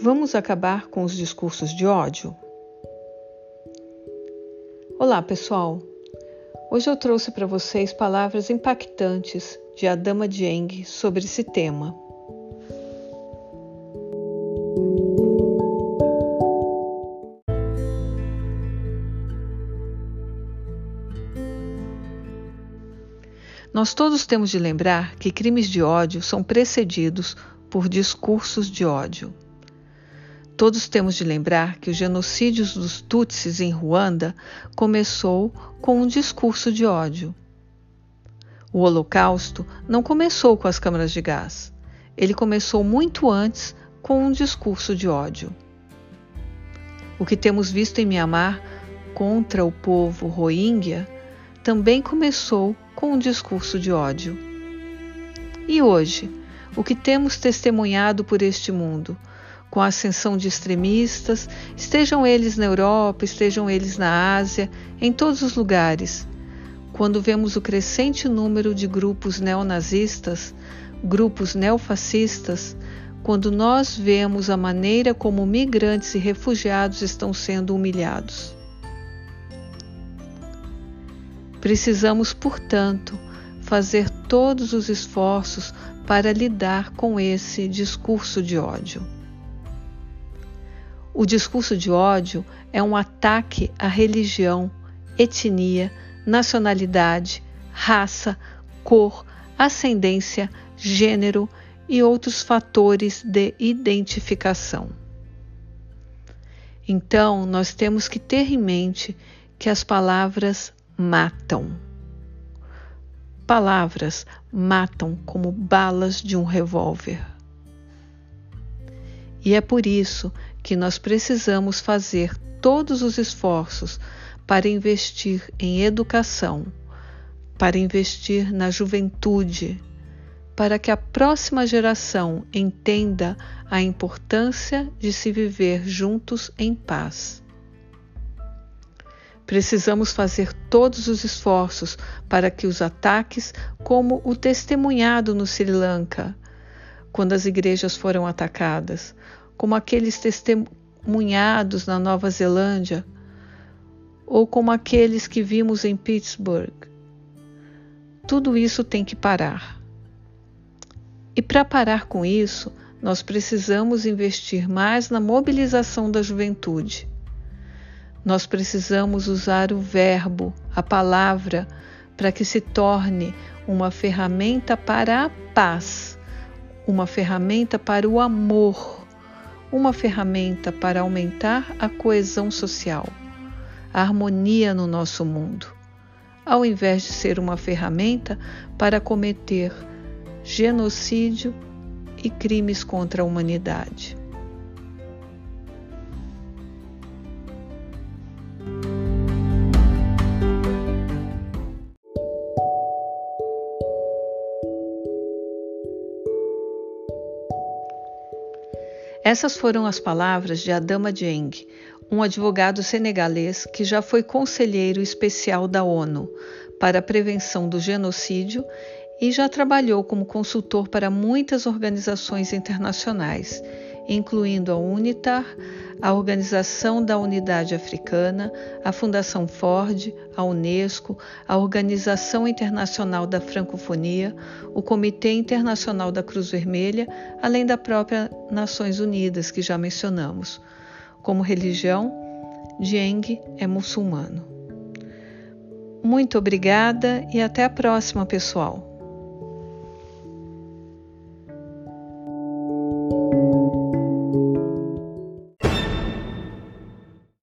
Vamos acabar com os discursos de ódio? Olá, pessoal. Hoje eu trouxe para vocês palavras impactantes de Adama Dieng sobre esse tema. Nós todos temos de lembrar que crimes de ódio são precedidos por discursos de ódio. Todos temos de lembrar que o genocídio dos Tutsis em Ruanda começou com um discurso de ódio. O Holocausto não começou com as câmaras de gás. Ele começou muito antes com um discurso de ódio. O que temos visto em Mianmar contra o povo Rohingya também começou com um discurso de ódio. E hoje, o que temos testemunhado por este mundo, com a ascensão de extremistas, estejam eles na Europa, estejam eles na Ásia, em todos os lugares. Quando vemos o crescente número de grupos neonazistas, grupos neofascistas, quando nós vemos a maneira como migrantes e refugiados estão sendo humilhados. Precisamos, portanto, fazer todos os esforços para lidar com esse discurso de ódio. O discurso de ódio é um ataque à religião, etnia, nacionalidade, raça, cor, ascendência, gênero e outros fatores de identificação. Então, nós temos que ter em mente que as palavras matam. Palavras matam como balas de um revólver. E é por isso que nós precisamos fazer todos os esforços para investir em educação, para investir na juventude, para que a próxima geração entenda a importância de se viver juntos em paz. Precisamos fazer todos os esforços para que os ataques, como o testemunhado no Sri Lanka, quando as igrejas foram atacadas, como aqueles testemunhados na Nova Zelândia, ou como aqueles que vimos em Pittsburgh. Tudo isso tem que parar. E para parar com isso, nós precisamos investir mais na mobilização da juventude. Nós precisamos usar o verbo, a palavra, para que se torne uma ferramenta para a paz, uma ferramenta para o amor uma ferramenta para aumentar a coesão social, a harmonia no nosso mundo, ao invés de ser uma ferramenta para cometer genocídio e crimes contra a humanidade. Essas foram as palavras de Adama Dieng, um advogado senegalês que já foi conselheiro especial da ONU para a prevenção do genocídio e já trabalhou como consultor para muitas organizações internacionais, incluindo a UNITAR, a Organização da Unidade Africana, a Fundação Ford, a Unesco, a Organização Internacional da Francofonia, o Comitê Internacional da Cruz Vermelha, além da própria Nações Unidas, que já mencionamos. Como religião, Dieng é muçulmano. Muito obrigada e até a próxima, pessoal!